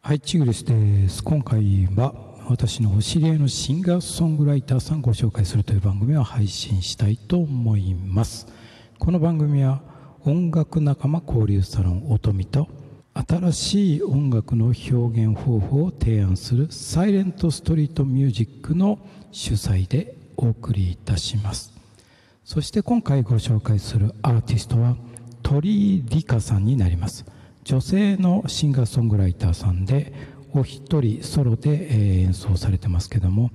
はい、チグリスです。今回は私のお知り合いのシンガーソングライターさんご紹介するという番組を配信したいと思います。この番組は音楽仲間交流サロン音見と新しい音楽の表現方法を提案するサイレントストリートミュージックの主催でお送りいたします。そして今回ご紹介するアーティストは鳥居理香さんになります。女性のシンガーソングライターさんでお一人ソロで、演奏されてますけども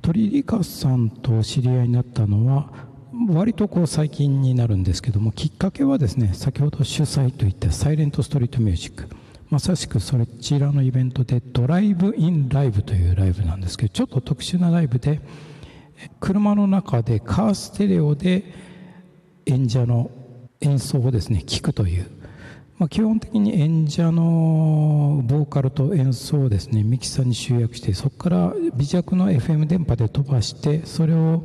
鳥居理香さんと知り合いになったのは割とこう最近になるんですけどもきっかけはですね先ほど主催といったサイレントストリートミュージック。まさしくそちらのイベントでドライブインライブというライブなんですけどちょっと特殊なライブで車の中でカーステレオで演者の演奏をですね聞くという、まあ、基本的に演者のボーカルと演奏をですねミキサーに集約してそこから微弱の FM 電波で飛ばしてそれを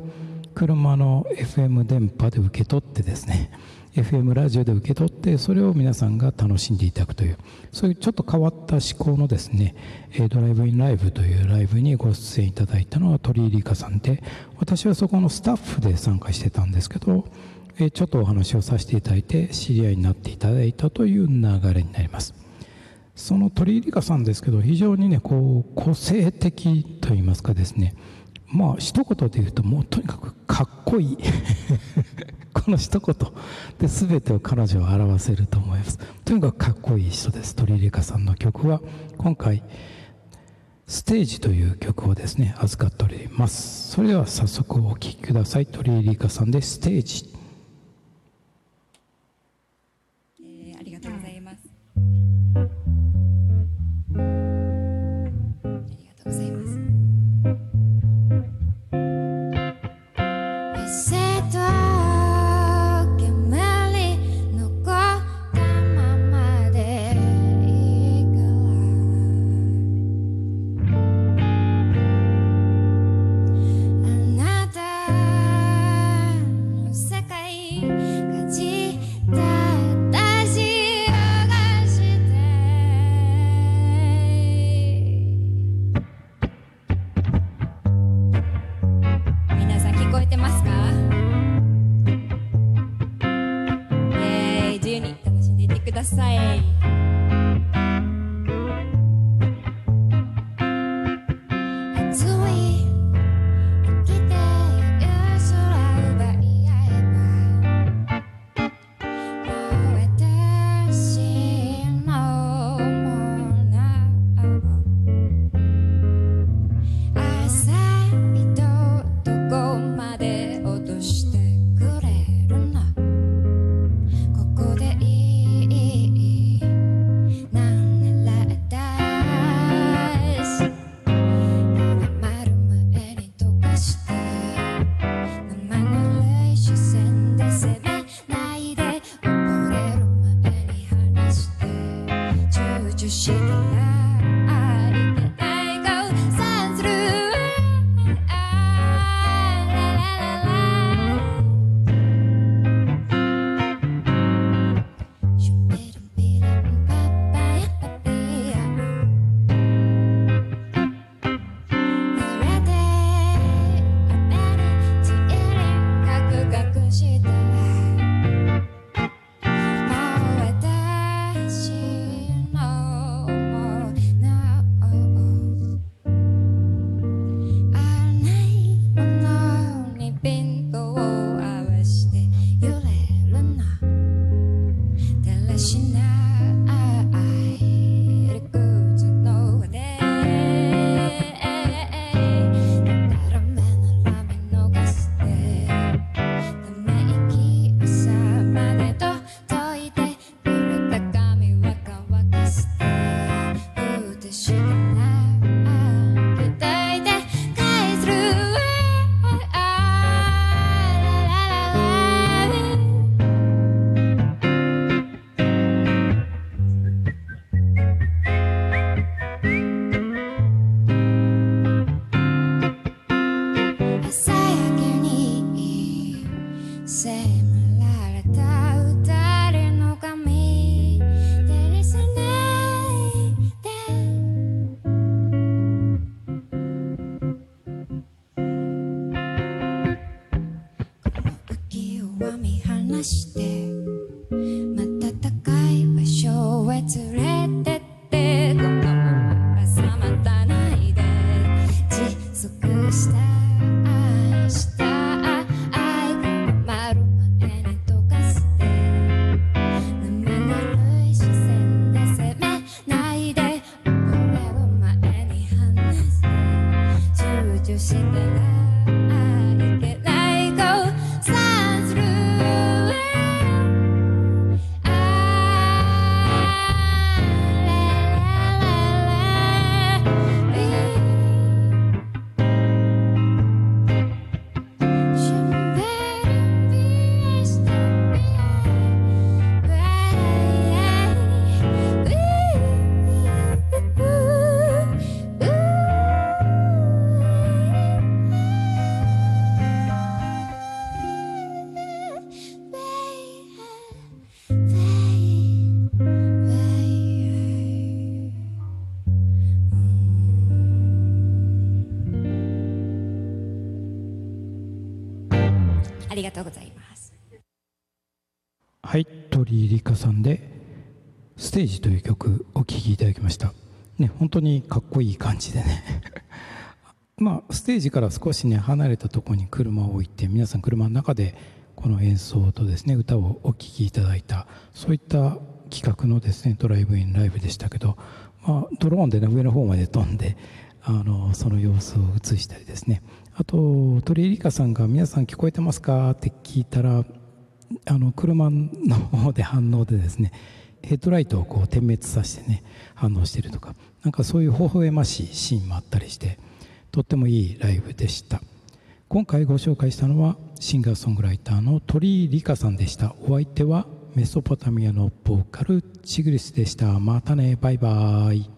車の FM 電波で受け取ってですね FM ラジオで受け取ってそれを皆さんが楽しんでいただくというそういうちょっと変わった思考のですねドライブインライブというライブにご出演いただいたのは鳥居理香さんで私はそこのスタッフで参加してたんですけどえちょっとお話をさせていただいて知り合いになっていただいたという流れになります。その鳥居理香さんですけど非常にねこう個性的といいますかですね。まあ一言で言うともうとにかくかっこいい。この一言で全てを彼女を表せると思います。とにかくかっこいい人です。鳥居理香さんの曲は今回ステージという曲をですね預かっております。それでは早速お聴きください。鳥居理香さんでステージ。躊躇して瞬かい場所へ連れてってこのまま挟またないで窒息した愛した愛が丸るへに溶かして生ぬるい視線で責めないでこを前に話して躊躇してないりがとうございます。はい鳥居梨花さんで「ステージ」という曲お聴きいただきました。ね本当にかっこいい感じでね。まあステージから少しね離れたところに車を置いて皆さん車の中でこの演奏とですね歌をお聴きいただいたそういった企画のですねドライブインライブでしたけど、まあ、ドローンでね上の方まで飛んであのその様子を映したりですねあと鳥居梨花さんが「皆さん聞こえてますか?」って聞いたらあの車の方で反応でですねヘッドライトをこう点滅させてね反応してるとかなんかそういう微笑ましいシーンもあったりしてとってもいいライブでした。今回ご紹介したのはシンガーソングライターの鳥居梨花さんでした。お相手はメソポタミアのボーカルチグリスでした。またね。バイバーイ。